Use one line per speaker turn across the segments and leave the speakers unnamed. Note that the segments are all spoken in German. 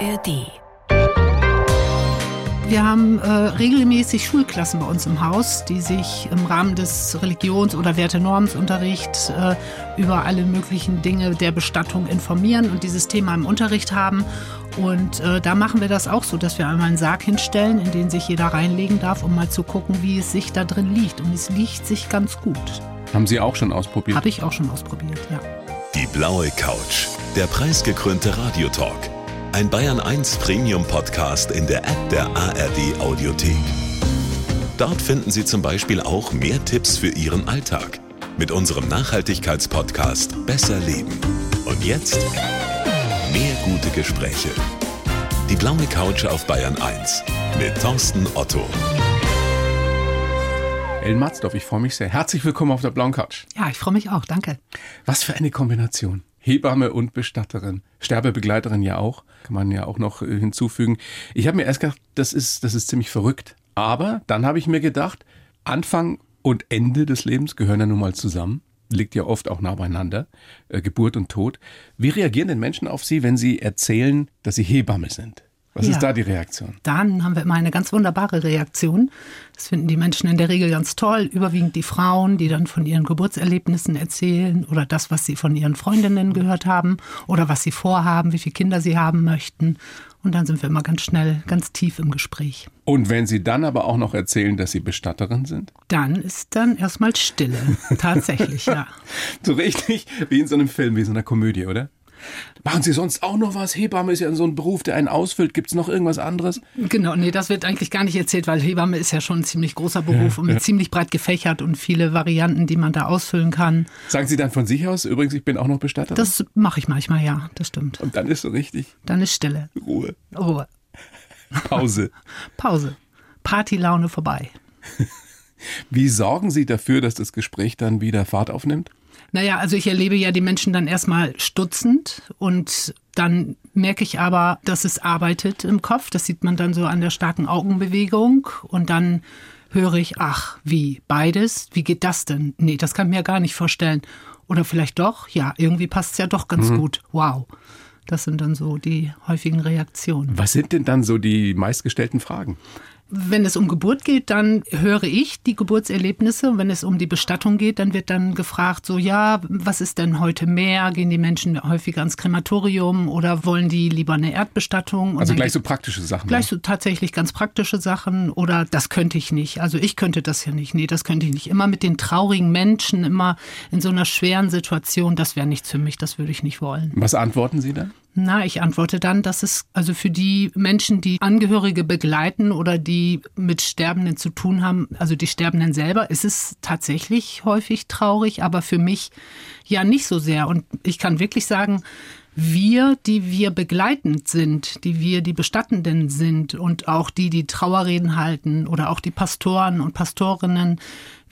ARD.
Wir haben äh, regelmäßig Schulklassen bei uns im Haus, die sich im Rahmen des Religions- oder Wertenormsunterrichts äh, über alle möglichen Dinge der Bestattung informieren und dieses Thema im Unterricht haben. Und äh, da machen wir das auch so, dass wir einmal einen Sarg hinstellen, in den sich jeder reinlegen darf, um mal zu gucken, wie es sich da drin liegt. Und es liegt sich ganz gut.
Haben Sie auch schon ausprobiert?
Habe ich auch schon ausprobiert, ja.
Die blaue Couch, der preisgekrönte Radiotalk. Ein Bayern 1 Premium Podcast in der App der ARD Audiothek. Dort finden Sie zum Beispiel auch mehr Tipps für Ihren Alltag mit unserem Nachhaltigkeitspodcast Besser Leben. Und jetzt mehr gute Gespräche. Die blaue Couch auf Bayern 1 mit Thorsten Otto.
Ellen Matzdorf, ich freue mich sehr. Herzlich willkommen auf der blauen Couch.
Ja, ich freue mich auch, danke.
Was für eine Kombination. Hebamme und Bestatterin. Sterbebegleiterin ja auch. Kann man ja auch noch äh, hinzufügen. Ich habe mir erst gedacht, das ist, das ist ziemlich verrückt. Aber dann habe ich mir gedacht, Anfang und Ende des Lebens gehören ja nun mal zusammen. Liegt ja oft auch nah beieinander. Äh, Geburt und Tod. Wie reagieren denn Menschen auf Sie, wenn Sie erzählen, dass Sie Hebamme sind? Was
Ja.
ist da die Reaktion?
Dann haben wir immer eine ganz wunderbare Reaktion. Das finden die Menschen in der Regel ganz toll. Überwiegend die Frauen, die dann von ihren Geburtserlebnissen erzählen oder das, was sie von ihren Freundinnen gehört haben oder was sie vorhaben, wie viele Kinder sie haben möchten. Und dann sind wir immer ganz schnell, ganz tief im Gespräch.
Und wenn Sie dann aber auch noch erzählen, dass Sie Bestatterin sind?
Dann ist dann erstmal Stille. Tatsächlich, ja.
So richtig wie in so einem Film, wie in so einer Komödie, oder? Machen Sie sonst auch noch was? Hebamme ist ja so ein Beruf, der einen ausfüllt. Gibt es noch irgendwas anderes?
Genau, nee, das wird eigentlich gar nicht erzählt, weil Hebamme ist ja schon ein ziemlich großer Beruf und mit ziemlich breit gefächert und viele Varianten, die man da ausfüllen kann.
Sagen Sie dann von sich aus, übrigens, ich bin auch noch Bestatterin?
Das mache ich manchmal, ja, das stimmt.
Und dann ist so richtig
Dann ist Stille.
Ruhe,
Ruhe.
Pause.
Pause. Partylaune vorbei.
Wie sorgen Sie dafür, dass das Gespräch dann wieder Fahrt aufnimmt?
Naja, also ich erlebe ja die Menschen dann erstmal stutzend und dann merke ich aber, dass es arbeitet im Kopf. Das sieht man dann so an der starken Augenbewegung und dann höre ich, ach, wie, beides? Wie geht das denn? Nee, das kann ich mir gar nicht vorstellen. Oder vielleicht doch, ja, irgendwie passt es ja doch ganz gut. Wow. Das sind dann so die häufigen Reaktionen.
Was sind denn dann so die meistgestellten Fragen?
Wenn es um Geburt geht, dann höre ich die Geburtserlebnisse. Und wenn es um die Bestattung geht, dann wird dann gefragt, so ja, was ist denn heute mehr? Gehen die Menschen häufiger ans Krematorium oder wollen die lieber eine Erdbestattung? Und
Also gleich so praktische Sachen.
Gleich so tatsächlich ganz praktische Sachen oder das könnte ich nicht. Also ich könnte das ja nicht. Nee, das könnte ich nicht. Immer mit den traurigen Menschen, immer in so einer schweren Situation, das wäre nichts für mich, das würde ich nicht wollen.
Was antworten Sie dann?
Na, ich antworte dann, dass es also für die Menschen, die Angehörige begleiten oder die mit Sterbenden zu tun haben, also die Sterbenden selber, ist es tatsächlich häufig traurig, aber für mich ja nicht so sehr. Und ich kann wirklich sagen, wir, die wir begleitend sind, die wir die Bestattenden sind und auch die, die Trauerreden halten oder auch die Pastoren und Pastorinnen,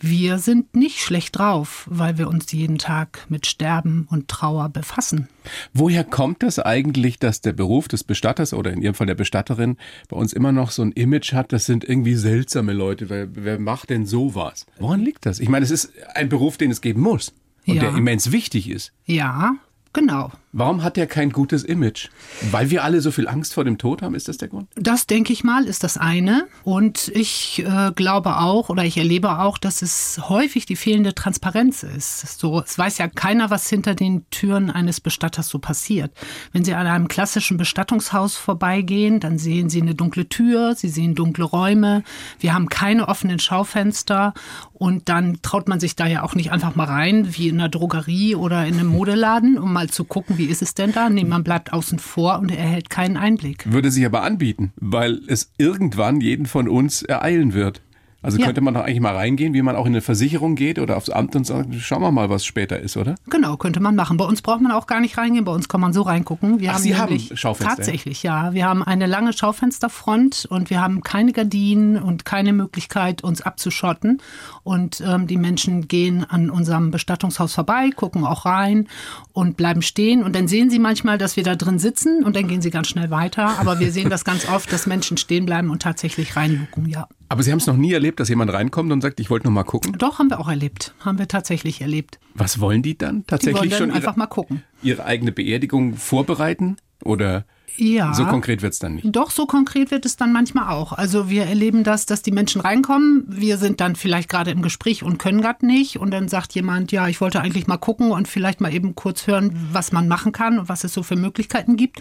wir sind nicht schlecht drauf, weil wir uns jeden Tag mit Sterben und Trauer befassen.
Woher kommt das eigentlich, dass der Beruf des Bestatters oder in Ihrem Fall der Bestatterin bei uns immer noch so ein Image hat, das sind irgendwie seltsame Leute, wer, wer macht denn sowas? Woran liegt das? Ich meine, es ist ein Beruf, den es geben muss und
Ja.
der immens wichtig ist.
Ja, genau.
Warum hat der kein gutes Image? Weil wir alle so viel Angst vor dem Tod haben, ist das der Grund?
Das denke ich mal, ist das eine. Und ich äh, glaube auch oder ich erlebe auch, dass es häufig die fehlende Transparenz ist. So, es weiß ja keiner, was hinter den Türen eines Bestatters so passiert. Wenn Sie an einem klassischen Bestattungshaus vorbeigehen, dann sehen Sie eine dunkle Tür, Sie sehen dunkle Räume. Wir haben keine offenen Schaufenster und dann traut man sich da ja auch nicht einfach mal rein, wie in einer Drogerie oder in einem Modeladen, um mal zu gucken, wie ist es denn da? Nee, man bleibt außen vor und erhält keinen Einblick.
Würde sich aber anbieten, weil es irgendwann jeden von uns ereilen wird. Also
Ja.
könnte man doch eigentlich mal reingehen, wie man auch in eine Versicherung geht oder aufs Amt und sagt, schauen wir mal, was später ist, oder?
Genau, könnte man machen. Bei uns braucht man auch gar nicht reingehen. Bei uns kann man so reingucken. Wir
Ach,
haben
Sie haben Schaufenster?
Tatsächlich, ja. Wir haben eine lange Schaufensterfront und wir haben keine Gardinen und keine Möglichkeit, uns abzuschotten. Und ähm, die Menschen gehen an unserem Bestattungshaus vorbei, gucken auch rein und bleiben stehen. Und dann sehen sie manchmal, dass wir da drin sitzen und dann gehen sie ganz schnell weiter. Aber wir sehen das ganz oft, dass Menschen stehen bleiben und tatsächlich reingucken, ja.
Aber Sie haben es noch nie erlebt, dass jemand reinkommt und sagt, ich wollte noch mal gucken.
Doch, haben wir auch erlebt. Haben wir tatsächlich erlebt.
Was wollen die dann?
Die
Tatsächlich
wollen dann
schon
einfach
ihre,
mal gucken.
ihre eigene Beerdigung vorbereiten? Oder
Ja.
so konkret wird's dann nicht?
Doch, so konkret wird es dann manchmal auch. Also wir erleben das, dass die Menschen reinkommen. Wir sind dann vielleicht gerade im Gespräch und können gerade nicht. Und dann sagt jemand, ja, ich wollte eigentlich mal gucken und vielleicht mal eben kurz hören, was man machen kann und was es so für Möglichkeiten gibt.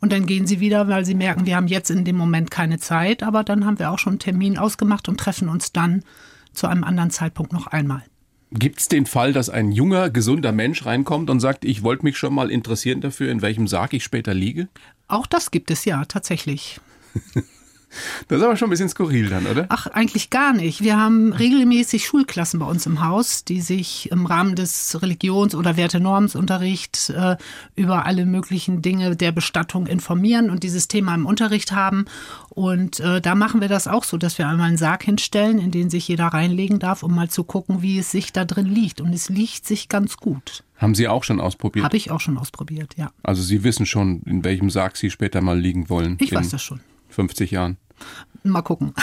Und dann gehen sie wieder, weil sie merken, wir haben jetzt in dem Moment keine Zeit. Aber dann haben wir auch schon einen Termin ausgemacht und treffen uns dann zu einem anderen Zeitpunkt noch einmal.
Gibt's den Fall, dass ein junger, gesunder Mensch reinkommt und sagt, ich wollte mich schon mal interessieren dafür, in welchem Sarg ich später liege?
Auch das gibt es ja tatsächlich.
Das ist aber schon ein bisschen skurril dann, oder?
Ach, eigentlich gar nicht. Wir haben regelmäßig Schulklassen bei uns im Haus, die sich im Rahmen des Religions- oder Wertenormsunterrichts äh, über alle möglichen Dinge der Bestattung informieren und dieses Thema im Unterricht haben. Und äh, da machen wir das auch so, dass wir einmal einen Sarg hinstellen, in den sich jeder reinlegen darf, um mal zu gucken, wie es sich da drin liegt. Und es liegt sich ganz gut.
Haben Sie auch schon ausprobiert?
Habe ich auch schon ausprobiert, ja.
Also Sie wissen schon, in welchem Sarg Sie später mal liegen wollen.
Ich weiß das schon.
50 Jahren.
Mal gucken.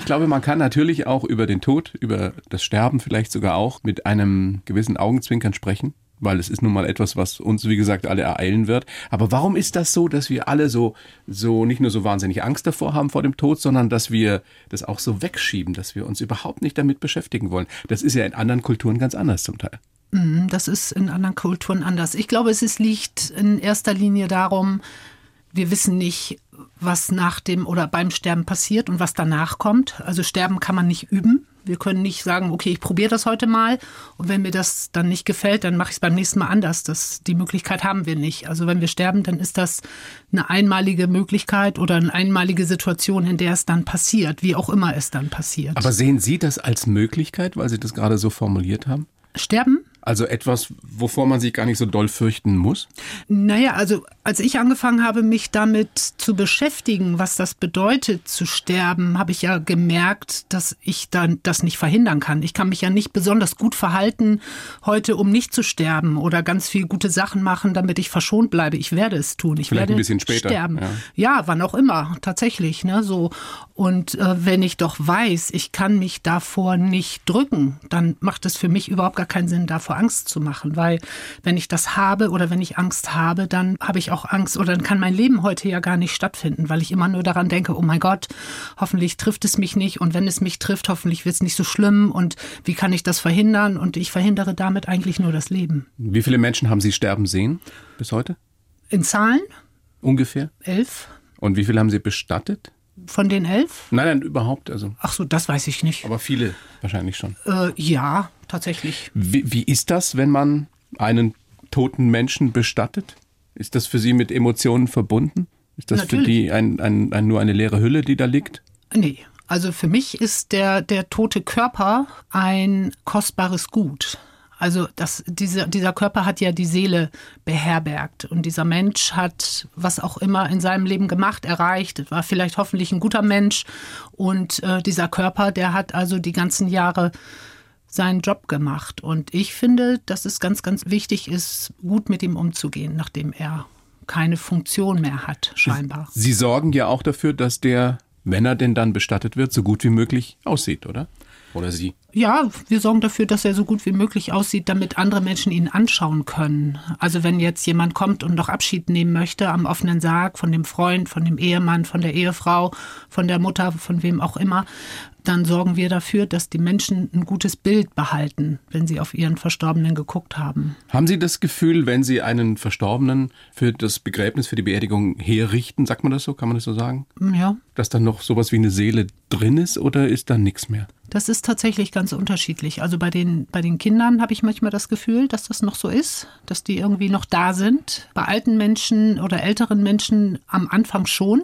Ich glaube, man kann natürlich auch über den Tod, über das Sterben vielleicht sogar auch mit einem gewissen Augenzwinkern sprechen, weil es ist nun mal etwas, was uns, wie gesagt, alle ereilen wird. Aber warum ist das so, dass wir alle so, so nicht nur so wahnsinnig Angst davor haben vor dem Tod, sondern dass wir das auch so wegschieben, dass wir uns überhaupt nicht damit beschäftigen wollen? Das ist ja in anderen Kulturen ganz anders zum Teil.
Mm, Das ist in anderen Kulturen anders. Ich glaube, es liegt in erster Linie darum, wir wissen nicht, was nach dem oder beim Sterben passiert und was danach kommt. Also sterben kann man nicht üben. Wir können nicht sagen, okay, ich probiere das heute mal und wenn mir das dann nicht gefällt, dann mache ich es beim nächsten Mal anders. Das, die Möglichkeit haben wir nicht. Also wenn wir sterben, dann ist das eine einmalige Möglichkeit oder eine einmalige Situation, in der es dann passiert, wie auch immer es dann passiert.
Aber sehen Sie das als Möglichkeit, weil Sie das gerade so formuliert haben?
sterben
Also etwas, wovor man sich gar nicht so doll fürchten muss?
Naja, also als ich angefangen habe, mich damit zu beschäftigen, was das bedeutet zu sterben, habe ich ja gemerkt, dass ich dann das nicht verhindern kann. Ich kann mich ja nicht besonders gut verhalten heute, um nicht zu sterben oder ganz viel gute Sachen machen, damit ich verschont bleibe. Ich werde es tun. Ich
Vielleicht
werde
ein bisschen später,
sterben.
ja.
Ja. wann auch immer, tatsächlich. Ne, so. Und äh, wenn ich doch weiß, ich kann mich davor nicht drücken, dann macht es für mich überhaupt gar keinen Sinn, davor Angst zu machen. Weil wenn ich das habe oder wenn ich Angst habe, dann habe ich auch Angst oder dann kann mein Leben heute ja gar nicht stattfinden, weil ich immer nur daran denke, oh mein Gott, hoffentlich trifft es mich nicht und wenn es mich trifft, hoffentlich wird es nicht so schlimm und wie kann ich das verhindern? Und ich verhindere damit eigentlich nur das Leben.
Wie viele Menschen haben Sie sterben sehen bis heute?
In Zahlen
Ungefähr?
elf.
Und wie viele haben Sie bestattet?
Von den elf?
Nein, nein, überhaupt. Also,
Ach so, das weiß ich nicht.
aber viele wahrscheinlich schon.
Äh, ja, tatsächlich.
Wie, wie ist das, wenn man einen toten Menschen bestattet? Ist das für Sie mit Emotionen verbunden? Ist das für
Natürlich.
die ein, ein, ein, nur eine leere Hülle, die da liegt?
Nee, also für mich ist der, der tote Körper ein kostbares Gut. Also das, diese, dieser Körper hat ja die Seele beherbergt und dieser Mensch hat was auch immer in seinem Leben gemacht, erreicht, war vielleicht hoffentlich ein guter Mensch und äh, dieser Körper, der hat also die ganzen Jahre seinen Job gemacht und ich finde, dass es ganz, ganz wichtig ist, gut mit ihm umzugehen, nachdem er keine Funktion mehr hat, scheinbar.
Sie sorgen ja auch dafür, dass der, wenn er denn dann bestattet wird, so gut wie möglich aussieht, oder? Oder Sie?
Ja, wir sorgen dafür, dass er so gut wie möglich aussieht, damit andere Menschen ihn anschauen können. Also wenn jetzt jemand kommt und noch Abschied nehmen möchte am offenen Sarg von dem Freund, von dem Ehemann, von der Ehefrau, von der Mutter, von wem auch immer, dann sorgen wir dafür, dass die Menschen ein gutes Bild behalten, wenn sie auf ihren Verstorbenen geguckt haben.
Haben Sie das Gefühl, wenn Sie einen Verstorbenen für das Begräbnis, für die Beerdigung herrichten, sagt man das so, kann man das so sagen,
Ja,
dass da noch sowas wie eine Seele drin ist oder ist da nichts mehr?
Das ist tatsächlich ganz unterschiedlich. Also bei den, bei den Kindern habe ich manchmal das Gefühl, dass das noch so ist, dass die irgendwie noch da sind. Bei alten Menschen oder älteren Menschen am Anfang schon.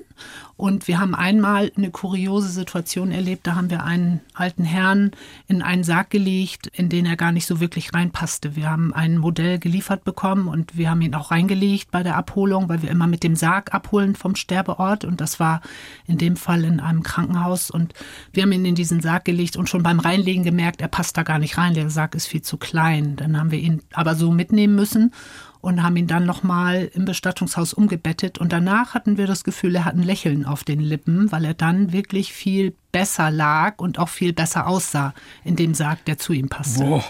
Und wir haben einmal eine kuriose Situation erlebt. Da haben wir einen alten Herrn in einen Sarg gelegt, in den er gar nicht so wirklich reinpasste. Wir haben ein Modell geliefert bekommen und wir haben ihn auch reingelegt bei der Abholung, weil wir immer mit dem Sarg abholen vom Sterbeort. Und das war in dem Fall in einem Krankenhaus. Und wir haben ihn in diesen Sarg gelegt und schon beim Reinlegen gemerkt, er passt da gar nicht rein. Der Sarg ist viel zu klein. Dann haben wir ihn aber so mitnehmen müssen und haben ihn dann nochmal im Bestattungshaus umgebettet. Und danach hatten wir das Gefühl, er hat ein Lächeln auf den Lippen, weil er dann wirklich viel besser lag und auch viel besser aussah in dem Sarg, der zu ihm passte.
Boah,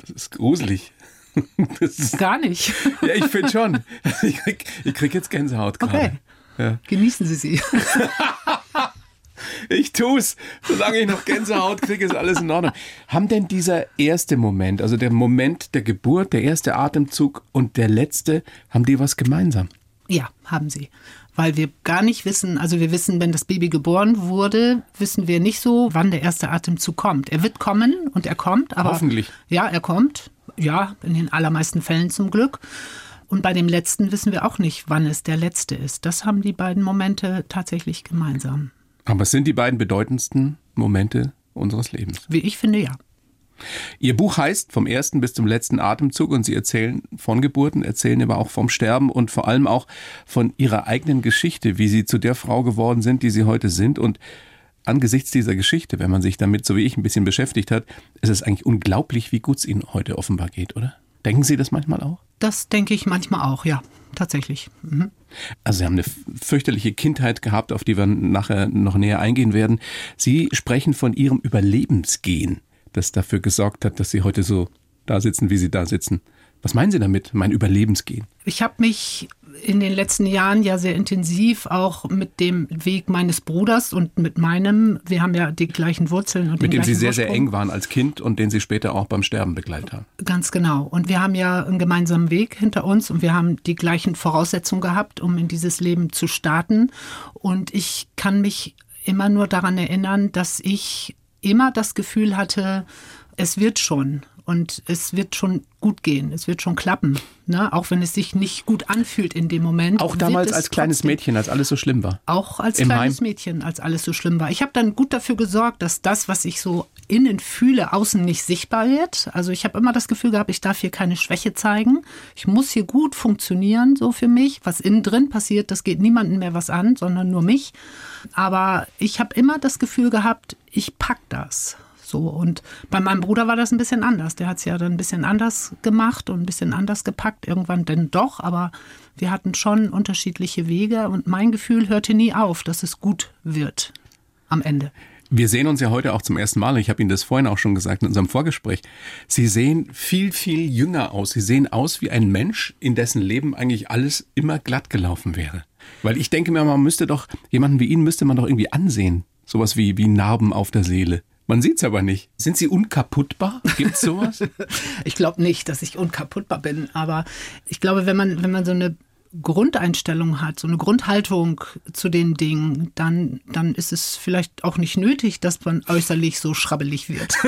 das ist gruselig.
Gar nicht.
Ja, ich finde schon. Ich krieg, ich krieg jetzt Gänsehaut gerade.
Okay.
Ja.
Genießen Sie sie.
Ich tu's. Solange ich noch Gänsehaut kriege, ist alles in Ordnung. Haben denn dieser erste Moment, also der Moment der Geburt, der erste Atemzug und der letzte, haben die was gemeinsam?
Ja, haben sie. Weil wir gar nicht wissen, also wir wissen, wenn das Baby geboren wurde, wissen wir nicht so, wann der erste Atemzug kommt. Er wird kommen und er kommt, aber.
Hoffentlich.
Ja, er kommt. Ja, in den allermeisten Fällen zum Glück. Und bei dem letzten wissen wir auch nicht, wann es der letzte ist. Das haben die beiden Momente tatsächlich gemeinsam.
Aber es sind die beiden bedeutendsten Momente unseres Lebens.
Wie ich finde, ja.
Ihr Buch heißt Vom ersten bis zum letzten Atemzug und Sie erzählen von Geburten, erzählen aber auch vom Sterben und vor allem auch von Ihrer eigenen Geschichte, wie Sie zu der Frau geworden sind, die Sie heute sind. Und angesichts dieser Geschichte, wenn man sich damit so wie ich ein bisschen beschäftigt hat, ist es eigentlich unglaublich, wie gut es Ihnen heute offenbar geht, oder? Denken Sie das manchmal auch?
Das denke ich manchmal auch, ja, tatsächlich. Mhm.
Also Sie haben eine fürchterliche Kindheit gehabt, auf die wir nachher noch näher eingehen werden. Sie sprechen von Ihrem Überlebensgehen, das dafür gesorgt hat, dass Sie heute so da sitzen, wie Sie da sitzen. Was meinen Sie damit, mein Überlebensgehen?
Ich habe mich in den letzten Jahren ja sehr intensiv auch mit dem Weg meines Bruders und mit meinem, wir haben ja die gleichen Wurzeln. Und
mit dem Sie sehr,
Ursprung.
sehr eng waren als Kind und den Sie später auch beim Sterben begleitet haben.
Ganz genau. Und wir haben ja einen gemeinsamen Weg hinter uns und wir haben die gleichen Voraussetzungen gehabt, um in dieses Leben zu starten. Und ich kann mich immer nur daran erinnern, dass ich immer das Gefühl hatte, es wird schon und es wird schon gut gehen, es wird schon klappen, ne? auch wenn es sich nicht gut anfühlt in dem Moment.
Auch damals als kleines. Mädchen, als alles so schlimm war.
Auch als
Im
kleines
Heim.
Mädchen, als alles so schlimm war. Ich habe dann gut dafür gesorgt, dass das, was ich so innen fühle, außen nicht sichtbar wird. Also ich habe immer das Gefühl gehabt, ich darf hier keine Schwäche zeigen. Ich muss hier gut funktionieren, so für mich. Was innen drin passiert, das geht niemandem mehr was an, sondern nur mich. Aber ich habe immer das Gefühl gehabt, ich pack das. So, und bei meinem Bruder war das ein bisschen anders. Der hat es ja dann ein bisschen anders gemacht und ein bisschen anders gepackt. Irgendwann denn doch, aber wir hatten schon unterschiedliche Wege und mein Gefühl hörte nie auf, dass es gut wird am Ende.
Wir sehen uns ja heute auch zum ersten Mal. Ich habe Ihnen das vorhin auch schon gesagt in unserem Vorgespräch. Sie sehen viel, viel jünger aus. Sie sehen aus wie ein Mensch, in dessen Leben eigentlich alles immer glatt gelaufen wäre. Weil ich denke mir, man müsste doch, jemanden wie Ihnen müsste man doch irgendwie ansehen. Sowas wie, wie Narben auf der Seele. Man sieht's aber nicht. Sind Sie unkaputtbar? Gibt's sowas?
Ich glaube nicht, dass ich unkaputtbar bin, aber ich glaube, wenn man, wenn man so eine Grundeinstellung hat, so eine Grundhaltung zu den Dingen, dann, dann ist es vielleicht auch nicht nötig, dass man äußerlich so schrabbelig wird.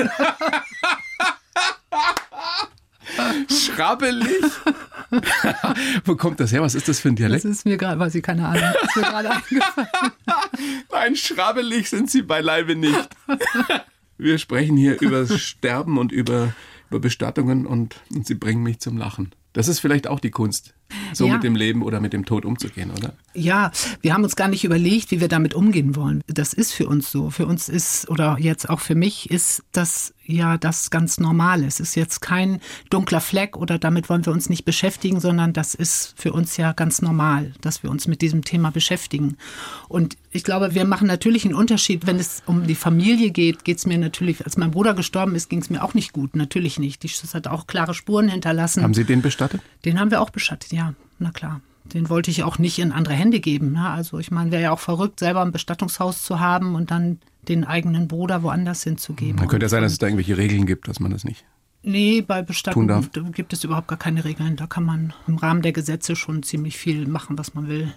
Schrabbelig? Wo kommt das her? Was ist das für ein
Das
Dialekt?
ist mir gerade, weiß ich keine Ahnung, das ist mir gerade eingefallen.
Nein, schrabbelig sind Sie beileibe nicht. Wir sprechen hier über Sterben und über, über Bestattungen und, und Sie bringen mich zum Lachen. Das ist vielleicht auch die Kunst, so
Ja.
mit dem Leben oder mit dem Tod umzugehen, oder?
Ja, wir haben uns gar nicht überlegt, wie wir damit umgehen wollen. Das ist für uns so. Für uns ist, oder jetzt auch für mich, ist das ja das ganz Normale. Es ist jetzt kein dunkler Fleck oder damit wollen wir uns nicht beschäftigen, sondern das ist für uns ja ganz normal, dass wir uns mit diesem Thema beschäftigen. Und ich glaube, wir machen natürlich einen Unterschied, wenn es um die Familie geht, geht es mir natürlich, als mein Bruder gestorben ist, ging es mir auch nicht gut. Natürlich nicht. Die Schuss hat auch klare Spuren hinterlassen.
Haben Sie den bestattet?
Den haben wir auch bestattet, ja, na klar. Den wollte ich auch nicht in andere Hände geben. Ne? Also ich meine, wäre ja auch verrückt, selber ein Bestattungshaus zu haben und dann den eigenen Bruder woanders hinzugeben.
Dann könnte ja sein, dass es da irgendwelche Regeln gibt, dass man das nicht.
Nee, bei
tun
Bestattung gibt es überhaupt gar keine Regeln. Da kann man im Rahmen der Gesetze schon ziemlich viel machen, was man will.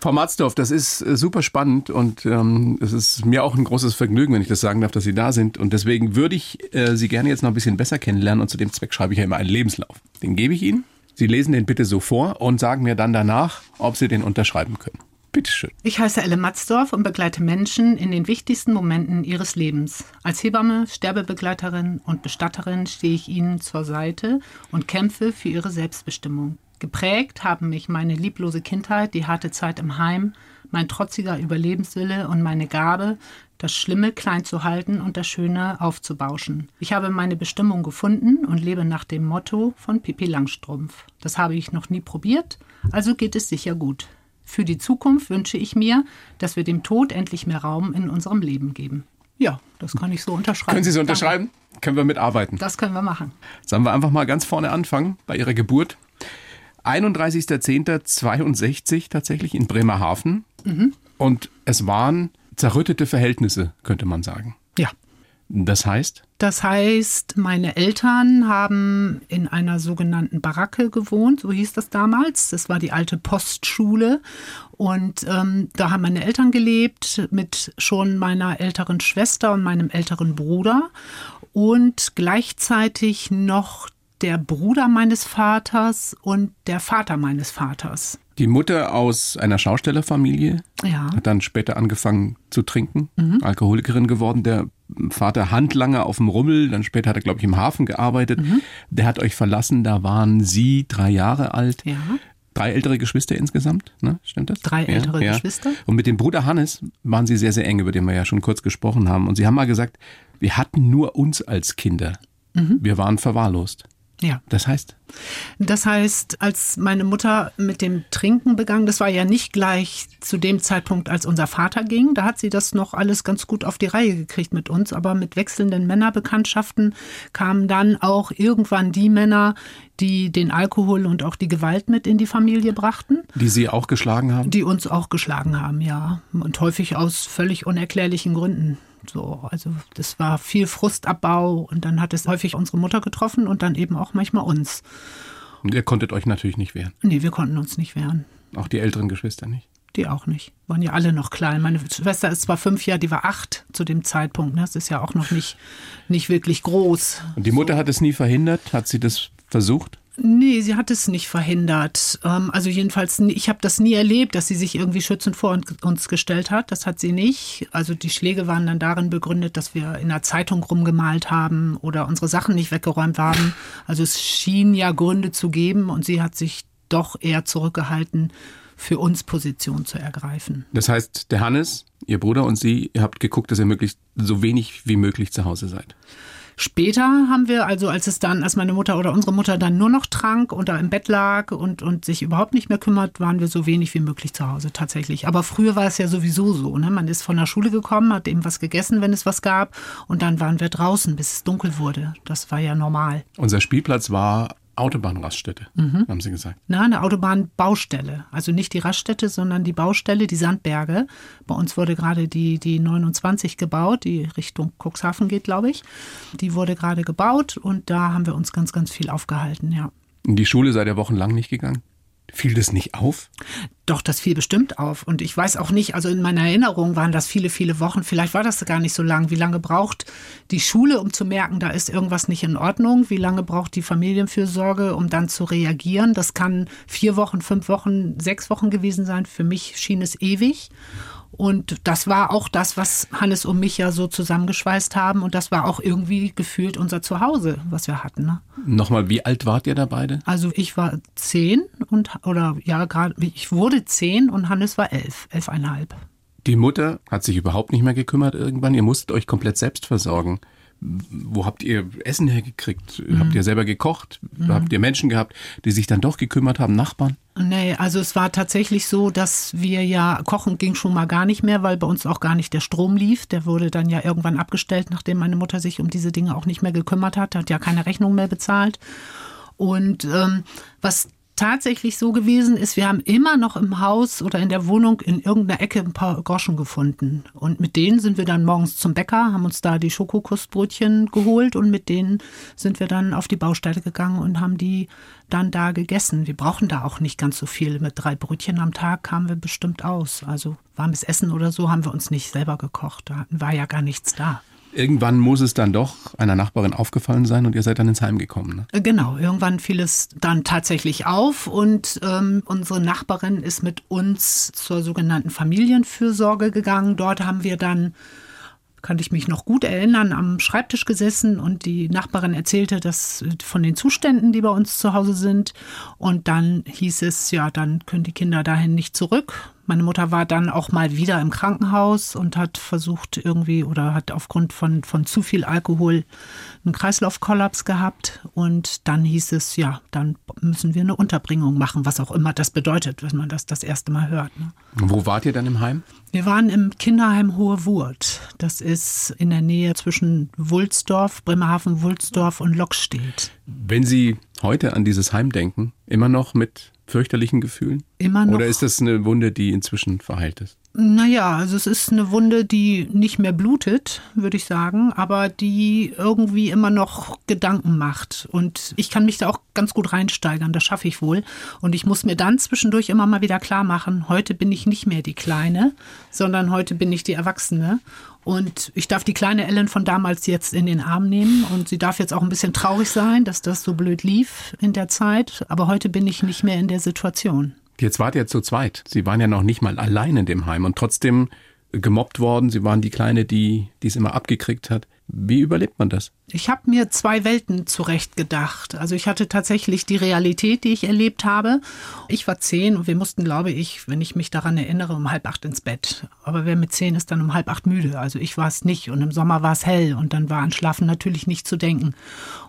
Frau Matzdorf, das ist äh, super spannend und ähm, es ist mir auch ein großes Vergnügen, wenn ich das sagen darf, dass Sie da sind. Und deswegen würde ich äh, Sie gerne jetzt noch ein bisschen besser kennenlernen und zu dem Zweck schreibe ich ja immer einen Lebenslauf. Den gebe ich Ihnen. Sie lesen den bitte so vor und sagen mir dann danach, ob Sie den unterschreiben können. Bitteschön.
Ich heiße Elle Matzdorf und begleite Menschen in den wichtigsten Momenten ihres Lebens. Als Hebamme, Sterbebegleiterin und Bestatterin stehe ich ihnen zur Seite und kämpfe für ihre Selbstbestimmung. Geprägt haben mich meine lieblose Kindheit, die harte Zeit im Heim, mein trotziger Überlebenswille und meine Gabe, das Schlimme klein zu halten und das Schöne aufzubauschen. Ich habe meine Bestimmung gefunden und lebe nach dem Motto von Pippi Langstrumpf. Das habe ich noch nie probiert, also geht es sicher gut. Für die Zukunft wünsche ich mir, dass wir dem Tod endlich mehr Raum in unserem Leben geben. Ja, das kann ich so unterschreiben.
Können Sie so unterschreiben? Danke. Können wir mitarbeiten?
Das können wir machen.
Sollen wir einfach mal ganz vorne anfangen, bei Ihrer Geburt. 31.10.62 tatsächlich in Bremerhaven. Mhm. Und es waren zerrüttete Verhältnisse, könnte man sagen.
Ja.
Das heißt?
Das heißt, meine Eltern haben in einer sogenannten Baracke gewohnt, so hieß das damals. Das war die alte Postschule. Und ähm, da haben meine Eltern gelebt mit schon meiner älteren Schwester und meinem älteren Bruder. Und gleichzeitig noch der Bruder meines Vaters und der Vater meines Vaters.
Die Mutter aus einer Schaustellerfamilie
ja.
hat dann später angefangen zu trinken, mhm. Alkoholikerin geworden. Der Vater Handlanger auf dem Rummel, dann später hat er, glaube ich, im Hafen gearbeitet. Mhm. Der hat euch verlassen, da waren Sie drei Jahre alt.
Ja.
Drei ältere Geschwister insgesamt, ne? Stimmt das?
Drei ältere ja. Geschwister.
Und mit dem Bruder Hannes waren Sie sehr, sehr eng, über den wir ja schon kurz gesprochen haben. Und Sie haben mal gesagt, wir hatten nur uns als Kinder. Mhm. Wir waren verwahrlost.
Ja.
Das heißt?
Das heißt, als meine Mutter mit dem Trinken begann, das war ja nicht gleich zu dem Zeitpunkt, als unser Vater ging. Da hat sie das noch alles ganz gut auf die Reihe gekriegt mit uns. Aber mit wechselnden Männerbekanntschaften kamen dann auch irgendwann die Männer, die den Alkohol und auch die Gewalt mit in die Familie brachten.
Die Sie auch geschlagen haben?
Die uns auch geschlagen haben, ja. Und häufig aus völlig unerklärlichen Gründen. So, also das war viel Frustabbau und dann hat es häufig unsere Mutter getroffen und dann eben auch manchmal uns.
Und ihr konntet euch natürlich nicht wehren?
Nee, wir konnten uns nicht wehren.
Auch die älteren Geschwister nicht?
Die auch nicht. Waren ja alle noch klein. Meine Schwester ist zwar fünf Jahre, die war acht zu dem Zeitpunkt. Ne? Das ist ja auch noch nicht, nicht wirklich groß.
Und die Mutter so. hat es nie verhindert? Hat sie das versucht?
Nee, sie hat es nicht verhindert. Ähm, also jedenfalls, ich habe das nie erlebt, dass sie sich irgendwie schützend vor uns gestellt hat. Das hat sie nicht. Also die Schläge waren dann darin begründet, dass wir in der Zeitung rumgemalt haben oder unsere Sachen nicht weggeräumt haben. Also es schien ja Gründe zu geben und sie hat sich doch eher zurückgehalten, für uns Position zu ergreifen.
Das heißt, der Hannes, Ihr Bruder und Sie, ihr habt geguckt, dass ihr möglichst so wenig wie möglich zu Hause seid.
Später haben wir, also als es dann, als meine Mutter oder unsere Mutter dann nur noch trank und da im Bett lag und, und sich überhaupt nicht mehr kümmert, waren wir so wenig wie möglich zu Hause tatsächlich. Aber früher war es ja sowieso so. Ne? Man ist von der Schule gekommen, hat eben was gegessen, wenn es was gab. Und dann waren wir draußen, bis es dunkel wurde. Das war ja normal.
Unser Spielplatz war Autobahnraststätte, mhm. haben Sie gesagt.
Na, eine Autobahnbaustelle. Also nicht die Raststätte, sondern die Baustelle, die Sandberge. Bei uns wurde gerade die, die 29 gebaut, die Richtung Cuxhaven geht, glaube ich. Die wurde gerade gebaut und da haben wir uns ganz, ganz viel aufgehalten, ja.
In die Schule seid ihr wochenlang nicht gegangen? Fiel das nicht auf?
Doch, das fiel bestimmt auf. Und ich weiß auch nicht, also in meiner Erinnerung waren das viele, viele Wochen. Vielleicht war das gar nicht so lang. Wie lange braucht die Schule, um zu merken, da ist irgendwas nicht in Ordnung? Wie lange braucht die Familienfürsorge, um dann zu reagieren? Das kann vier Wochen, fünf Wochen, sechs Wochen gewesen sein. Für mich schien es ewig. Und das war auch das, was Hannes und mich ja so zusammengeschweißt haben. Und das war auch irgendwie gefühlt unser Zuhause, was wir hatten. Ne?
Nochmal, wie alt wart ihr da beide?
Also ich war zehn und oder ja, gerade ich wurde zehn und Hannes war elf, elfeinhalb.
Die Mutter hat sich überhaupt nicht mehr gekümmert irgendwann. Ihr musstet euch komplett selbst versorgen wo habt ihr Essen hergekriegt? Mhm. Habt ihr selber gekocht? Mhm. Habt ihr Menschen gehabt, die sich dann doch gekümmert haben, Nachbarn?
Nee, also es war tatsächlich so, dass wir ja, kochen ging schon mal gar nicht mehr, weil bei uns auch gar nicht der Strom lief. Der wurde dann ja irgendwann abgestellt, nachdem meine Mutter sich um diese Dinge auch nicht mehr gekümmert hat, hat ja keine Rechnung mehr bezahlt. Und ähm, was tatsächlich so gewesen ist, wir haben immer noch im Haus oder in der Wohnung in irgendeiner Ecke ein paar Groschen gefunden. Und mit denen sind wir dann morgens zum Bäcker, haben uns da die Schokokustbrötchen geholt und mit denen sind wir dann auf die Baustelle gegangen und haben die dann da gegessen. Wir brauchen da auch nicht ganz so viel. Mit drei Brötchen am Tag kamen wir bestimmt aus. Also warmes Essen oder so haben wir uns nicht selber gekocht. Da war ja gar nichts da.
Irgendwann muss es dann doch einer Nachbarin aufgefallen sein und ihr seid dann ins Heim gekommen. Ne?
Äh, genau, irgendwann fiel es dann tatsächlich auf und ähm, unsere Nachbarin ist mit uns zur sogenannten Familienfürsorge gegangen. Dort haben wir dann kann ich mich noch gut erinnern, am Schreibtisch gesessen und die Nachbarin erzählte das von den Zuständen, die bei uns zu Hause sind. Und dann hieß es, ja, dann können die Kinder dahin nicht zurück. Meine Mutter war dann auch mal wieder im Krankenhaus und hat versucht irgendwie oder hat aufgrund von, von zu viel Alkohol einen Kreislaufkollaps gehabt. Und dann hieß es, ja, dann müssen wir eine Unterbringung machen, was auch immer das bedeutet, wenn man das das erste Mal hört. Ne?
Wo wart ihr dann im Heim?
Wir waren im Kinderheim Hohe Wurt. Das ist in der Nähe zwischen Wulsdorf, Bremerhaven, Wulsdorf und Lockstedt.
Wenn Sie heute an dieses Heim denken, immer noch mit fürchterlichen Gefühlen?
Immer noch.
Oder ist das eine Wunde, die inzwischen verheilt ist?
Naja, also es ist eine Wunde, die nicht mehr blutet, würde ich sagen, aber die irgendwie immer noch Gedanken macht. Und ich kann mich da auch ganz gut reinsteigern, das schaffe ich wohl. Und ich muss mir dann zwischendurch immer mal wieder klar machen, heute bin ich nicht mehr die Kleine, sondern heute bin ich die Erwachsene. Und ich darf die kleine Ellen von damals jetzt in den Arm nehmen und sie darf jetzt auch ein bisschen traurig sein, dass das so blöd lief in der Zeit. Aber heute bin ich nicht mehr in der Situation.
Jetzt wart ihr zu zweit. Sie waren ja noch nicht mal allein in dem Heim und trotzdem gemobbt worden. Sie waren die Kleine, die es immer abgekriegt hat. Wie überlebt man das?
Ich habe mir zwei Welten zurechtgedacht. Also ich hatte tatsächlich die Realität, die ich erlebt habe. Ich war zehn und wir mussten, glaube ich, wenn ich mich daran erinnere, um halb acht ins Bett. Aber wer mit zehn ist dann um halb acht müde. Also ich war es nicht und im Sommer war es hell und dann war an Schlafen natürlich nicht zu denken.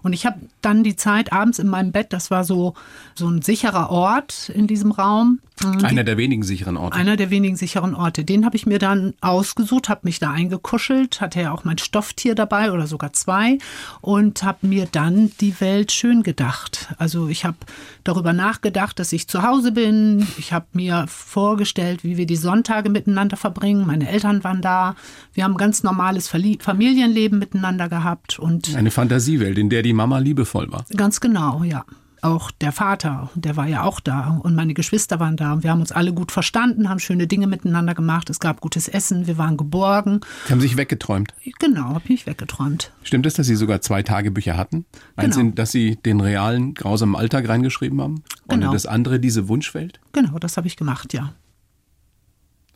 Und ich habe dann die Zeit abends in meinem Bett, das war so, so ein sicherer Ort in diesem Raum.
Einer der wenigen sicheren Orte.
Einer der wenigen sicheren Orte. Den habe ich mir dann ausgesucht, habe mich da eingekuschelt, hatte ja auch mein Stofftier dabei oder sogar zwei und habe mir dann die Welt schön gedacht. Also ich habe darüber nachgedacht, dass ich zu Hause bin. Ich habe mir vorgestellt, wie wir die Sonntage miteinander verbringen. Meine Eltern waren da. Wir haben ein ganz normales Familienleben miteinander gehabt und
eine Fantasiewelt, in der die Mama liebevoll war.
Ganz genau, ja auch der Vater, der war ja auch da und meine Geschwister waren da und wir haben uns alle gut verstanden, haben schöne Dinge miteinander gemacht, es gab gutes Essen, wir waren geborgen.
Sie haben sich weggeträumt?
Genau, habe ich weggeträumt.
Stimmt es, dass Sie sogar zwei Tagebücher hatten? Eins, genau. in das Sie den realen, grausamen Alltag reingeschrieben haben genau. und das andere diese Wunschwelt?
Genau, das habe ich gemacht, ja.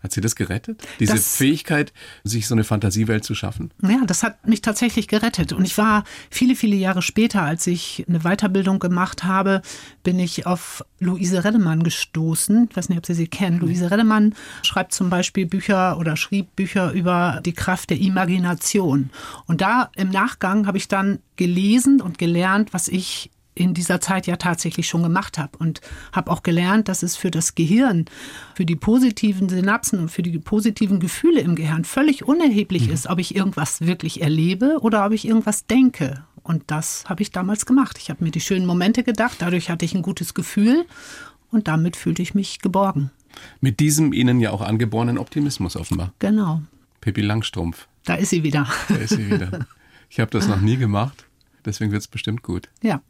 Hat sie das gerettet? Diese das, Fähigkeit, sich so eine Fantasiewelt zu schaffen?
Ja, das hat mich tatsächlich gerettet. Und ich war viele, viele Jahre später, als ich eine Weiterbildung gemacht habe, bin ich auf Luise Redemann gestoßen. Ich weiß nicht, ob Sie sie kennen. Mhm. Luise Redemann schreibt zum Beispiel Bücher oder schrieb Bücher über die Kraft der Imagination. Und da im Nachgang habe ich dann gelesen und gelernt, was ich in dieser Zeit ja tatsächlich schon gemacht habe und habe auch gelernt, dass es für das Gehirn, für die positiven Synapsen und für die positiven Gefühle im Gehirn völlig unerheblich mhm. ist, ob ich irgendwas wirklich erlebe oder ob ich irgendwas denke. Und das habe ich damals gemacht. Ich habe mir die schönen Momente gedacht, dadurch hatte ich ein gutes Gefühl und damit fühlte ich mich geborgen.
Mit diesem Ihnen ja auch angeborenen Optimismus offenbar.
Genau.
Pippi Langstrumpf.
Da ist sie wieder.
Da ist sie wieder. Ich habe das noch nie gemacht, deswegen wird es bestimmt gut.
Ja.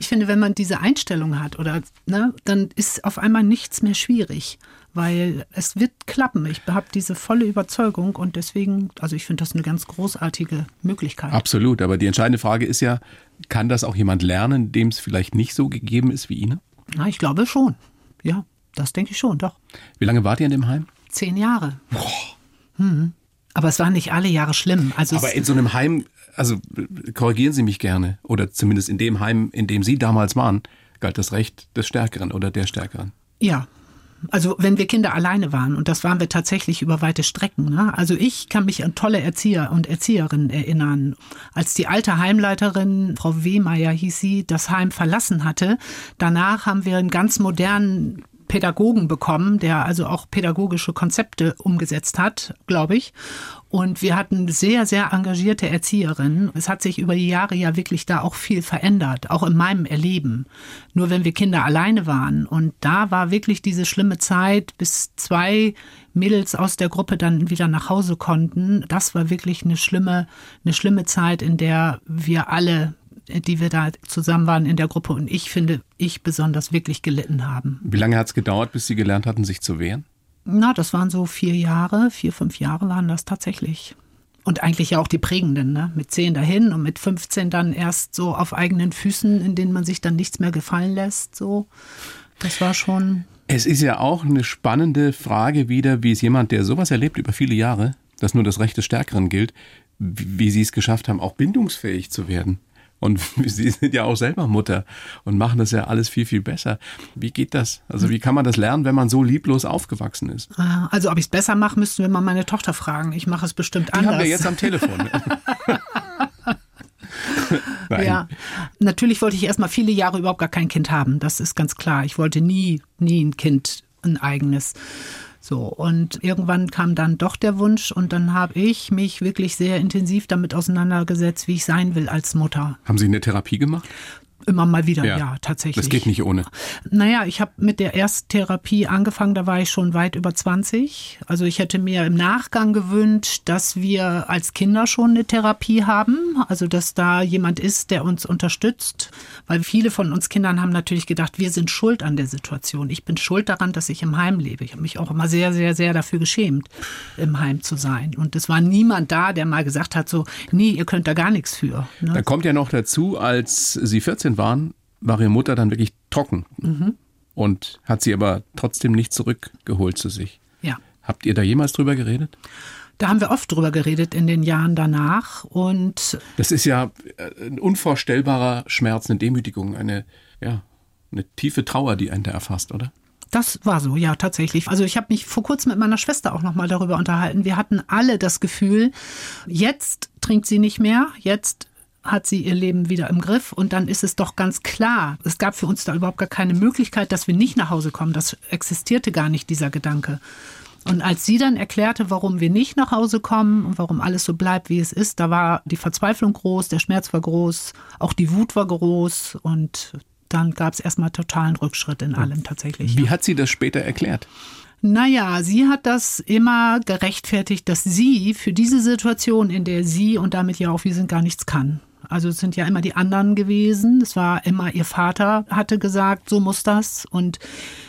Ich finde, wenn man diese Einstellung hat oder ne, dann ist auf einmal nichts mehr schwierig, weil es wird klappen. Ich habe diese volle Überzeugung und deswegen, also ich finde das eine ganz großartige Möglichkeit.
Absolut, aber die entscheidende Frage ist ja, kann das auch jemand lernen, dem es vielleicht nicht so gegeben ist wie Ihnen?
Na, ich glaube schon. Ja, das denke ich schon, doch.
Wie lange wart ihr in dem Heim?
Zehn Jahre. Boah. Hm. Aber es waren nicht alle Jahre schlimm. Also
aber in so einem Heim also korrigieren Sie mich gerne, oder zumindest in dem Heim, in dem Sie damals waren, galt das Recht des Stärkeren oder der Stärkeren.
Ja. Also wenn wir Kinder alleine waren, und das waren wir tatsächlich über weite Strecken. Ne? Also ich kann mich an tolle Erzieher und Erzieherinnen erinnern. Als die alte Heimleiterin, Frau Wehmeier hieß sie, das Heim verlassen hatte, danach haben wir einen ganz modernen Pädagogen bekommen, der also auch pädagogische Konzepte umgesetzt hat, glaube ich. Und wir hatten sehr, sehr engagierte Erzieherinnen. Es hat sich über die Jahre ja wirklich da auch viel verändert, auch in meinem Erleben. Nur wenn wir Kinder alleine waren. Und da war wirklich diese schlimme Zeit, bis zwei Mädels aus der Gruppe dann wieder nach Hause konnten. Das war wirklich eine schlimme, eine schlimme Zeit, in der wir alle die wir da zusammen waren in der Gruppe und ich finde, ich besonders wirklich gelitten haben.
Wie lange hat es gedauert, bis Sie gelernt hatten, sich zu wehren?
Na, das waren so vier Jahre, vier, fünf Jahre waren das tatsächlich. Und eigentlich ja auch die prägenden, ne? Mit zehn dahin und mit 15 dann erst so auf eigenen Füßen, in denen man sich dann nichts mehr gefallen lässt. So, das war schon.
Es ist ja auch eine spannende Frage wieder, wie es jemand, der sowas erlebt über viele Jahre, dass nur das Recht des Stärkeren gilt, wie Sie es geschafft haben, auch bindungsfähig zu werden Und Sie sind ja auch selber Mutter und machen das ja alles viel, viel besser. Wie geht das? Also wie kann man das lernen, wenn man so lieblos aufgewachsen ist?
Ah, also ob ich es besser mache, müssten wir mal meine Tochter fragen. Ich mache es bestimmt
Die
anders.
haben wir jetzt am Telefon. Nein.
Ja, natürlich wollte ich erstmal viele Jahre überhaupt gar kein Kind haben. Das ist ganz klar. Ich wollte nie, nie ein Kind, ein eigenes. So, und irgendwann kam dann doch der Wunsch und dann habe ich mich wirklich sehr intensiv damit auseinandergesetzt, wie ich sein will als Mutter.
Haben Sie eine Therapie gemacht?
Immer mal wieder, ja, tatsächlich.
Das geht nicht ohne.
Naja, ich habe mit der Ersttherapie angefangen, da war ich schon weit über 20. Also ich hätte mir im Nachgang gewünscht, dass wir als Kinder schon eine Therapie haben, also dass da jemand ist, der uns unterstützt, weil viele von uns Kindern haben natürlich gedacht, wir sind schuld an der Situation. Ich bin schuld daran, dass ich im Heim lebe. Ich habe mich auch immer sehr, sehr, sehr dafür geschämt, im Heim zu sein. Und es war niemand da, der mal gesagt hat, so, nee, ihr könnt da gar nichts für. Ne?
Da kommt ja noch dazu, als Sie 14 waren, war Ihre Mutter dann wirklich trocken und hat sie aber trotzdem nicht zurückgeholt zu sich.
Ja.
Habt ihr da jemals drüber geredet?
Da haben wir oft drüber geredet in den Jahren danach. Und
Das ist ja äh, ein unvorstellbarer Schmerz, eine Demütigung, eine, ja, eine tiefe Trauer, die einen da erfasst, oder?
Das war so, ja, tatsächlich. Also ich habe mich vor kurzem mit meiner Schwester auch nochmal darüber unterhalten. Wir hatten alle das Gefühl, jetzt trinkt sie nicht mehr, jetzt hat sie ihr Leben wieder im Griff und dann ist es doch ganz klar, es gab für uns da überhaupt gar keine Möglichkeit, dass wir nicht nach Hause kommen. Das existierte gar nicht, dieser Gedanke. Und als sie dann erklärte, warum wir nicht nach Hause kommen und warum alles so bleibt, wie es ist, da war die Verzweiflung groß, der Schmerz war groß, auch die Wut war groß und dann gab es erstmal totalen Rückschritt in allem tatsächlich.
Wie hat sie das später erklärt?
Naja, sie hat das immer gerechtfertigt, dass sie für diese Situation, in der sie und damit ja auch wir sind, gar nichts kann. Also es sind ja immer die anderen gewesen. Es war immer ihr Vater hatte gesagt, so muss das. Und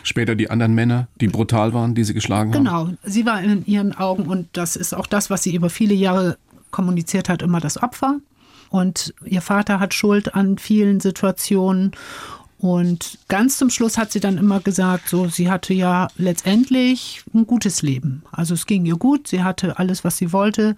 Später die anderen Männer, die brutal waren, die sie geschlagen haben?
genau, sie war in ihren Augen und das ist auch das, was sie über viele Jahre kommuniziert hat, immer das Opfer. Und ihr Vater hat Schuld an vielen Situationen. Und ganz zum Schluss hat sie dann immer gesagt, so, sie hatte ja letztendlich ein gutes Leben. Also es ging ihr gut, sie hatte alles, was sie wollte.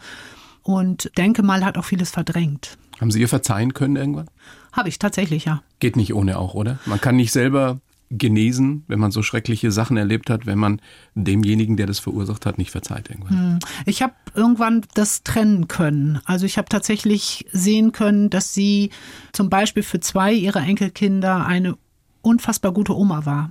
Und denke mal, hat auch vieles verdrängt.
Haben Sie ihr verzeihen können irgendwann?
Habe ich tatsächlich, ja.
Geht nicht ohne auch, oder? Man kann nicht selber genesen, wenn man so schreckliche Sachen erlebt hat, wenn man demjenigen, der das verursacht hat, nicht verzeiht irgendwann.
Ich habe irgendwann das trennen können. Also ich habe tatsächlich sehen können, dass sie zum Beispiel für zwei ihrer Enkelkinder eine unfassbar gute Oma war.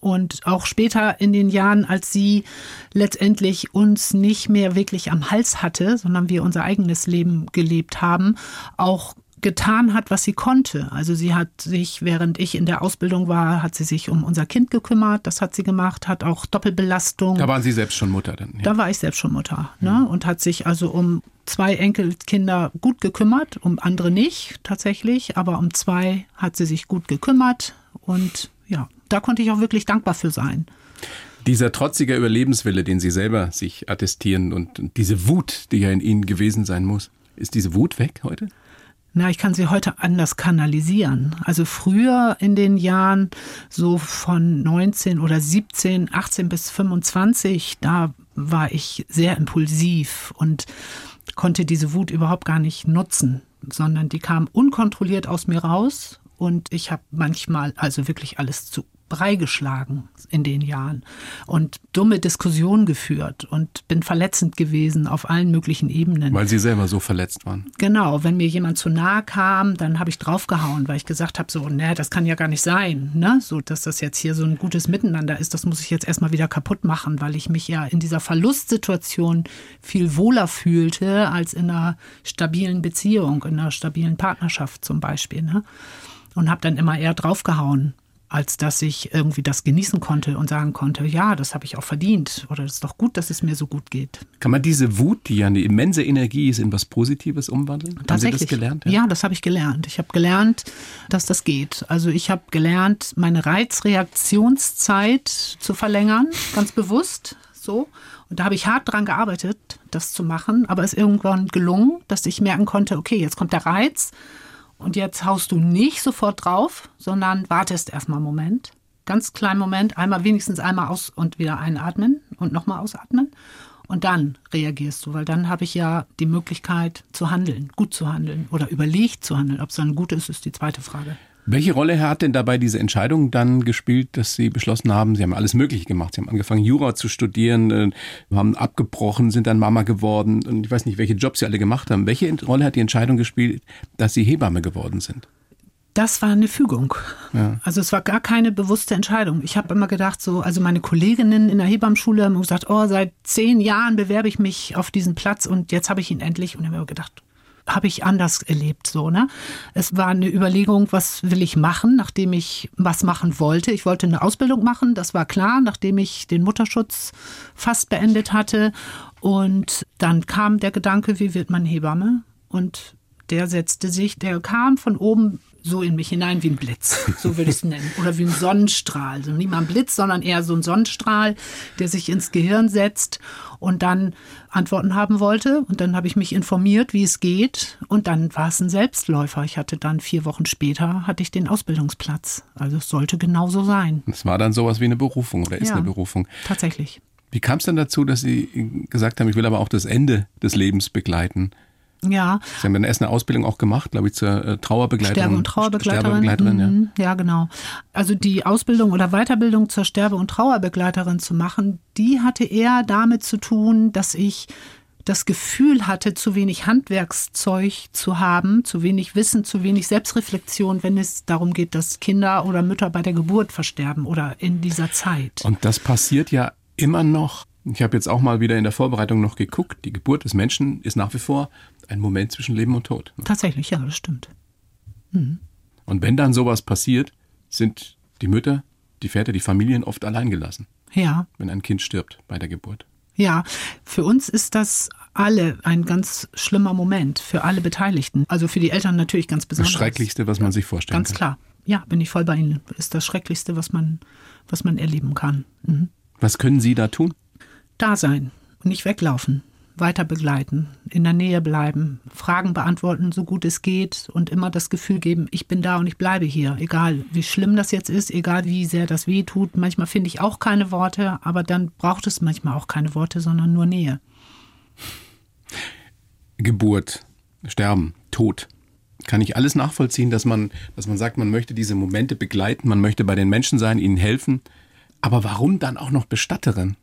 Und auch später in den Jahren, als sie letztendlich uns nicht mehr wirklich am Hals hatte, sondern wir unser eigenes Leben gelebt haben, auch getan hat, was sie konnte. Also sie hat sich, während ich in der Ausbildung war, hat sie sich um unser Kind gekümmert. Das hat sie gemacht, hat auch Doppelbelastung.
Da waren Sie selbst schon Mutter dann. Ja.
Da war ich selbst schon Mutter ne? und hat sich also um zwei Enkelkinder gut gekümmert, um andere nicht tatsächlich, aber um zwei hat sie sich gut gekümmert und ja, da konnte ich auch wirklich dankbar für sein.
Dieser trotzige Überlebenswille, den Sie selber sich attestieren und diese Wut, die ja in Ihnen gewesen sein muss, ist diese Wut weg heute?
Na, ich kann sie heute anders kanalisieren. Also früher in den Jahren so von 19 oder 17, 18 bis 25, da war ich sehr impulsiv und konnte diese Wut überhaupt gar nicht nutzen, sondern die kam unkontrolliert aus mir raus und ich habe manchmal also wirklich alles zu Brei geschlagen in den Jahren und dumme Diskussionen geführt und bin verletzend gewesen auf allen möglichen Ebenen.
Weil Sie selber so verletzt waren.
Genau, wenn mir jemand zu nahe kam, dann habe ich draufgehauen, weil ich gesagt habe, so, ne, das kann ja gar nicht sein, ne, so, dass das jetzt hier so ein gutes Miteinander ist, das muss ich jetzt erstmal wieder kaputt machen, weil ich mich ja in dieser Verlustsituation viel wohler fühlte als in einer stabilen Beziehung, in einer stabilen Partnerschaft zum Beispiel, ne, und habe dann immer eher draufgehauen als dass ich irgendwie das genießen konnte und sagen konnte, ja, das habe ich auch verdient oder es ist doch gut, dass es mir so gut geht.
Kann man diese Wut, die ja eine immense Energie ist, in was Positives umwandeln? Haben Sie das gelernt?
Ja, das habe ich gelernt. Ich habe gelernt, dass das geht. Also ich habe gelernt, meine Reizreaktionszeit zu verlängern, ganz bewusst so. Und da habe ich hart dran gearbeitet, das zu machen, aber es ist irgendwann gelungen, dass ich merken konnte, okay, jetzt kommt der Reiz und jetzt haust du nicht sofort drauf, sondern wartest erstmal einen Moment. Ganz kleinen Moment, einmal wenigstens einmal aus und wieder einatmen und nochmal ausatmen. Und dann reagierst du, weil dann habe ich ja die Möglichkeit zu handeln, gut zu handeln oder überlegt zu handeln. Ob es dann gut ist, ist die zweite Frage.
Welche Rolle hat denn dabei diese Entscheidung dann gespielt, dass Sie beschlossen haben, Sie haben alles Mögliche gemacht. Sie haben angefangen, Jura zu studieren, äh, haben abgebrochen, sind dann Mama geworden und ich weiß nicht, welche Jobs Sie alle gemacht haben. Welche Rolle hat die Entscheidung gespielt, dass Sie Hebamme geworden sind?
Das war eine Fügung. Ja. Also es war gar keine bewusste Entscheidung. Ich habe immer gedacht, so, also meine Kolleginnen in der Hebammschule haben gesagt, oh, seit zehn Jahren bewerbe ich mich auf diesen Platz und jetzt habe ich ihn endlich. Und ich habe mir gedacht, habe ich anders erlebt, so, ne? Es war eine Überlegung, was will ich machen, nachdem ich was machen wollte. Ich wollte eine Ausbildung machen, das war klar, nachdem ich den Mutterschutz fast beendet hatte. Und dann kam der Gedanke, wie wird man Hebamme? Und der setzte sich, der kam von oben so in mich hinein wie ein Blitz, so würde ich es nennen. Oder wie ein Sonnenstrahl. Also nicht mal ein Blitz, sondern eher so ein Sonnenstrahl, der sich ins Gehirn setzt und dann Antworten haben wollte. Und dann habe ich mich informiert, wie es geht. Und dann war es ein Selbstläufer. Ich hatte dann vier Wochen später hatte ich den Ausbildungsplatz. Also es sollte genauso sein.
Es war dann sowas wie eine Berufung oder ist ja, eine Berufung.
Tatsächlich.
Wie kam es denn dazu, dass Sie gesagt haben, ich will aber auch das Ende des Lebens begleiten?
Ja.
Sie haben dann erst eine Ausbildung auch gemacht, glaube ich, zur äh, Trauerbegleiterin.
Sterbe- und Trauerbegleiterin. Sterbebegleiterin mhm. ja. ja, genau. Also die Ausbildung oder Weiterbildung zur Sterbe- und Trauerbegleiterin zu machen, die hatte eher damit zu tun, dass ich das Gefühl hatte, zu wenig Handwerkszeug zu haben, zu wenig Wissen, zu wenig Selbstreflexion, wenn es darum geht, dass Kinder oder Mütter bei der Geburt versterben oder in dieser Zeit.
Und das passiert ja immer noch. Ich habe jetzt auch mal wieder in der Vorbereitung noch geguckt. Die Geburt des Menschen ist nach wie vor ein Moment zwischen Leben und Tod.
Tatsächlich, ja, das stimmt.
Mhm. Und wenn dann sowas passiert, sind die Mütter, die Väter, die Familien oft allein gelassen.
Ja.
Wenn ein Kind stirbt bei der Geburt.
Ja, für uns ist das alle ein ganz schlimmer Moment, für alle Beteiligten. Also für die Eltern natürlich ganz besonders.
Das Schrecklichste, was man sich vorstellen
ganz kann. Ganz klar. Ja, bin ich voll bei Ihnen. Ist das Schrecklichste, was man, was man erleben kann. Mhm.
Was können Sie da tun?
Da sein und nicht weglaufen weiter begleiten, in der Nähe bleiben, Fragen beantworten, so gut es geht und immer das Gefühl geben, ich bin da und ich bleibe hier, egal wie schlimm das jetzt ist, egal wie sehr das weh tut. Manchmal finde ich auch keine Worte, aber dann braucht es manchmal auch keine Worte, sondern nur Nähe.
Geburt, Sterben, Tod. Kann ich alles nachvollziehen, dass man, dass man sagt, man möchte diese Momente begleiten, man möchte bei den Menschen sein, ihnen helfen. Aber warum dann auch noch Bestatterin?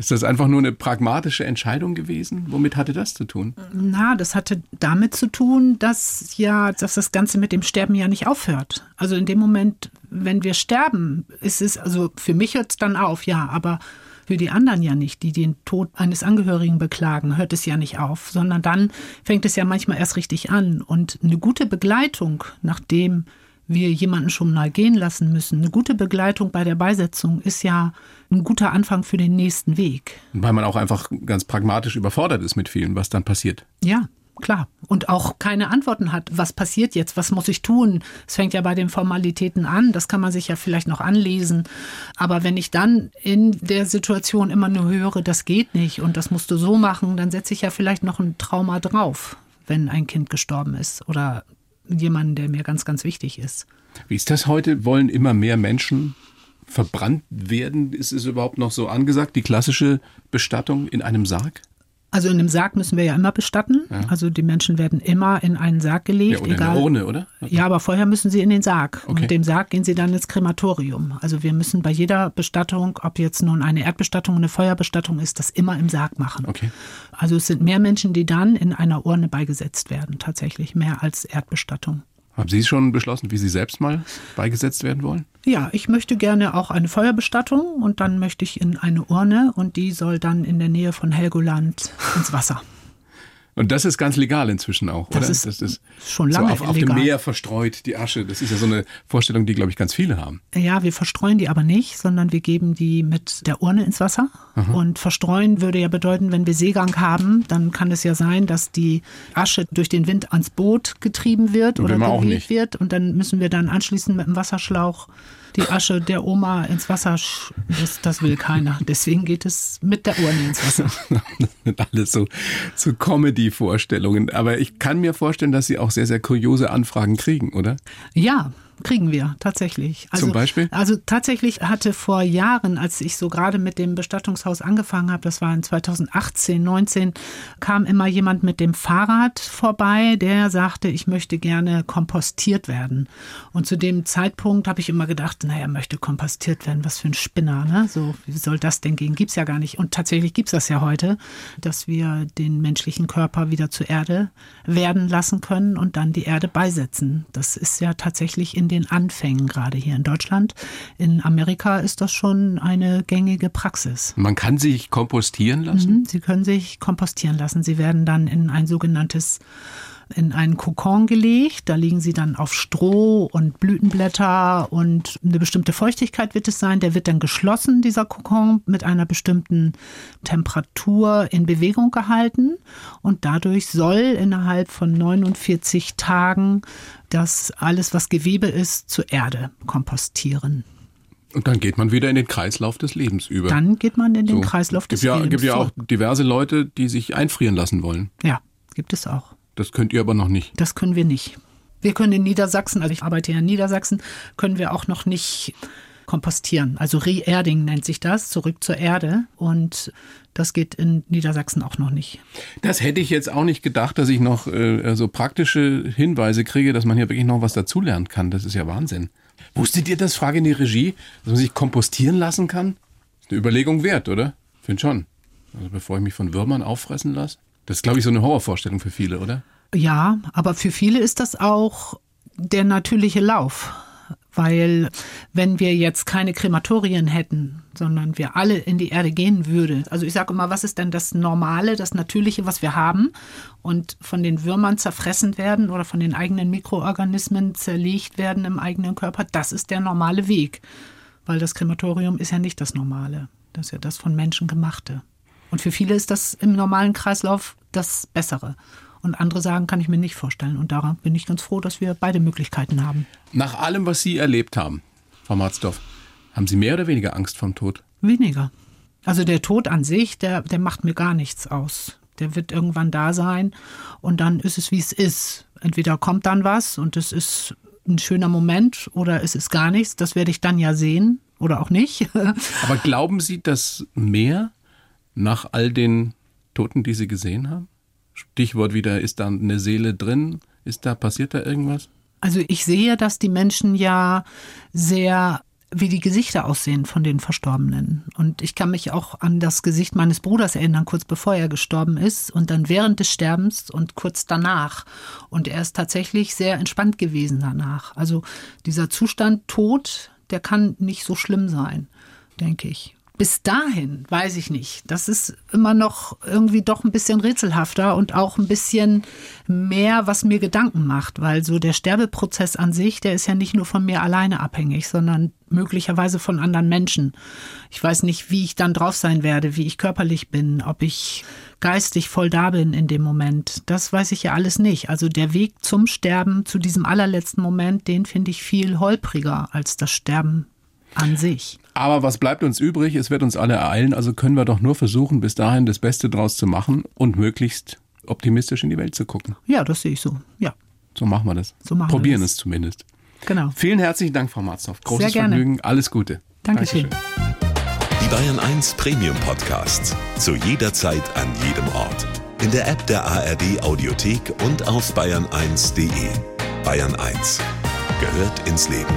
Ist das einfach nur eine pragmatische Entscheidung gewesen? Womit hatte das zu tun?
Na, das hatte damit zu tun, dass ja, dass das Ganze mit dem Sterben ja nicht aufhört. Also in dem Moment, wenn wir sterben, ist es, also für mich hört es dann auf, ja, aber für die anderen ja nicht, die den Tod eines Angehörigen beklagen, hört es ja nicht auf, sondern dann fängt es ja manchmal erst richtig an. Und eine gute Begleitung, nachdem wir jemanden schon mal gehen lassen müssen. Eine gute Begleitung bei der Beisetzung ist ja ein guter Anfang für den nächsten Weg.
Weil man auch einfach ganz pragmatisch überfordert ist mit vielen, was dann passiert.
Ja, klar. Und auch keine Antworten hat. Was passiert jetzt? Was muss ich tun? Es fängt ja bei den Formalitäten an. Das kann man sich ja vielleicht noch anlesen. Aber wenn ich dann in der Situation immer nur höre, das geht nicht und das musst du so machen, dann setze ich ja vielleicht noch ein Trauma drauf, wenn ein Kind gestorben ist oder jemanden, der mir ganz, ganz wichtig ist.
Wie ist das heute? Wollen immer mehr Menschen verbrannt werden? Ist es überhaupt noch so angesagt, die klassische Bestattung in einem Sarg?
Also in einem Sarg müssen wir ja immer bestatten. Ja. Also die Menschen werden immer in einen Sarg gelegt. Ja,
oder egal. in eine Urne, oder?
Okay. Ja, aber vorher müssen sie in den Sarg. Okay. Und mit dem Sarg gehen sie dann ins Krematorium. Also wir müssen bei jeder Bestattung, ob jetzt nun eine Erdbestattung, eine Feuerbestattung ist, das immer im Sarg machen.
Okay.
Also es sind mehr Menschen, die dann in einer Urne beigesetzt werden, tatsächlich mehr als Erdbestattung.
Haben Sie schon beschlossen, wie Sie selbst mal beigesetzt werden wollen?
Ja, ich möchte gerne auch eine Feuerbestattung und dann möchte ich in eine Urne und die soll dann in der Nähe von Helgoland ins Wasser.
Und das ist ganz legal inzwischen auch,
das
oder?
Ist das ist schon lange
so auf, auf dem Meer verstreut, die Asche. Das ist ja so eine Vorstellung, die, glaube ich, ganz viele haben.
Ja, wir verstreuen die aber nicht, sondern wir geben die mit der Urne ins Wasser. Aha. Und verstreuen würde ja bedeuten, wenn wir Seegang haben, dann kann es ja sein, dass die Asche durch den Wind ans Boot getrieben wird
und
oder
bewegt
wird. Und dann müssen wir dann anschließend mit dem Wasserschlauch die Asche der Oma ins Wasser, das, das will keiner. Deswegen geht es mit der Urne ins Wasser.
das sind alles so, so Comedy-Vorstellungen. Aber ich kann mir vorstellen, dass Sie auch sehr, sehr kuriose Anfragen kriegen, oder?
Ja, kriegen wir tatsächlich.
Also, Zum Beispiel?
Also tatsächlich hatte vor Jahren, als ich so gerade mit dem Bestattungshaus angefangen habe, das war in 2018, 19, kam immer jemand mit dem Fahrrad vorbei, der sagte, ich möchte gerne kompostiert werden. Und zu dem Zeitpunkt habe ich immer gedacht, naja, möchte kompostiert werden, was für ein Spinner, ne? So, wie soll das denn gehen? Gibt's ja gar nicht. Und tatsächlich gibt's das ja heute, dass wir den menschlichen Körper wieder zur Erde werden lassen können und dann die Erde beisetzen. Das ist ja tatsächlich in den Anfängen gerade hier in Deutschland. In Amerika ist das schon eine gängige Praxis.
Man kann sich kompostieren lassen?
Mhm, Sie können sich kompostieren lassen. Sie werden dann in ein sogenanntes in einen Kokon gelegt. Da liegen sie dann auf Stroh und Blütenblätter und eine bestimmte Feuchtigkeit wird es sein. Der wird dann geschlossen, dieser Kokon, mit einer bestimmten Temperatur in Bewegung gehalten. Und dadurch soll innerhalb von 49 Tagen das alles, was Gewebe ist, zur Erde kompostieren.
Und dann geht man wieder in den Kreislauf des Lebens über.
Dann geht man in den so. Kreislauf des
gibt ja,
Lebens.
Es gibt ja auch diverse Leute, die sich einfrieren lassen wollen.
Ja, gibt es auch.
Das könnt ihr aber noch nicht.
Das können wir nicht. Wir können in Niedersachsen, also ich arbeite ja in Niedersachsen, können wir auch noch nicht kompostieren. Also Re-Erding nennt sich das, zurück zur Erde. Und das geht in Niedersachsen auch noch nicht.
Das hätte ich jetzt auch nicht gedacht, dass ich noch äh, so praktische Hinweise kriege, dass man hier wirklich noch was dazulernen kann. Das ist ja Wahnsinn. Wusstet ihr das, Frage in die Regie, dass man sich kompostieren lassen kann? Ist eine Überlegung wert, oder? Find schon. Also bevor ich mich von Würmern auffressen lasse. Das ist, glaube ich, so eine Horrorvorstellung für viele, oder?
Ja, aber für viele ist das auch der natürliche Lauf. Weil wenn wir jetzt keine Krematorien hätten, sondern wir alle in die Erde gehen würden, also ich sage immer, was ist denn das Normale, das Natürliche, was wir haben und von den Würmern zerfressen werden oder von den eigenen Mikroorganismen zerlegt werden im eigenen Körper, das ist der normale Weg. Weil das Krematorium ist ja nicht das Normale, das ist ja das von Menschen gemachte. Und für viele ist das im normalen Kreislauf das Bessere. Und andere sagen, kann ich mir nicht vorstellen. Und daran bin ich ganz froh, dass wir beide Möglichkeiten haben.
Nach allem, was Sie erlebt haben, Frau Matzdorf, haben Sie mehr oder weniger Angst vom Tod?
Weniger. Also der Tod an sich, der, der macht mir gar nichts aus. Der wird irgendwann da sein und dann ist es, wie es ist. Entweder kommt dann was und es ist ein schöner Moment oder es ist gar nichts. Das werde ich dann ja sehen oder auch nicht.
Aber glauben Sie, dass mehr nach all den Toten, die Sie gesehen haben? Stichwort wieder, ist da eine Seele drin? Ist da, passiert da irgendwas?
Also ich sehe, dass die Menschen ja sehr wie die Gesichter aussehen von den Verstorbenen. Und ich kann mich auch an das Gesicht meines Bruders erinnern, kurz bevor er gestorben ist und dann während des Sterbens und kurz danach. Und er ist tatsächlich sehr entspannt gewesen danach. Also dieser Zustand Tod, der kann nicht so schlimm sein, denke ich bis dahin weiß ich nicht. Das ist immer noch irgendwie doch ein bisschen rätselhafter und auch ein bisschen mehr, was mir Gedanken macht, weil so der Sterbeprozess an sich, der ist ja nicht nur von mir alleine abhängig, sondern möglicherweise von anderen Menschen. Ich weiß nicht, wie ich dann drauf sein werde, wie ich körperlich bin, ob ich geistig voll da bin in dem Moment. Das weiß ich ja alles nicht. Also der Weg zum Sterben, zu diesem allerletzten Moment, den finde ich viel holpriger als das Sterben an sich.
Aber was bleibt uns übrig? Es wird uns alle ereilen, also können wir doch nur versuchen, bis dahin das Beste draus zu machen und möglichst optimistisch in die Welt zu gucken.
Ja, das sehe ich so. Ja.
So machen wir das.
So machen
Probieren
wir
es zumindest.
Genau.
Vielen herzlichen Dank, Frau Marzhoff. Großes Vergnügen. Alles Gute.
Dankeschön.
Dankeschön. Die Bayern 1 Premium Podcasts. Zu jeder Zeit, an jedem Ort. In der App der ARD Audiothek und auf bayern1.de. Bayern 1 gehört ins Leben.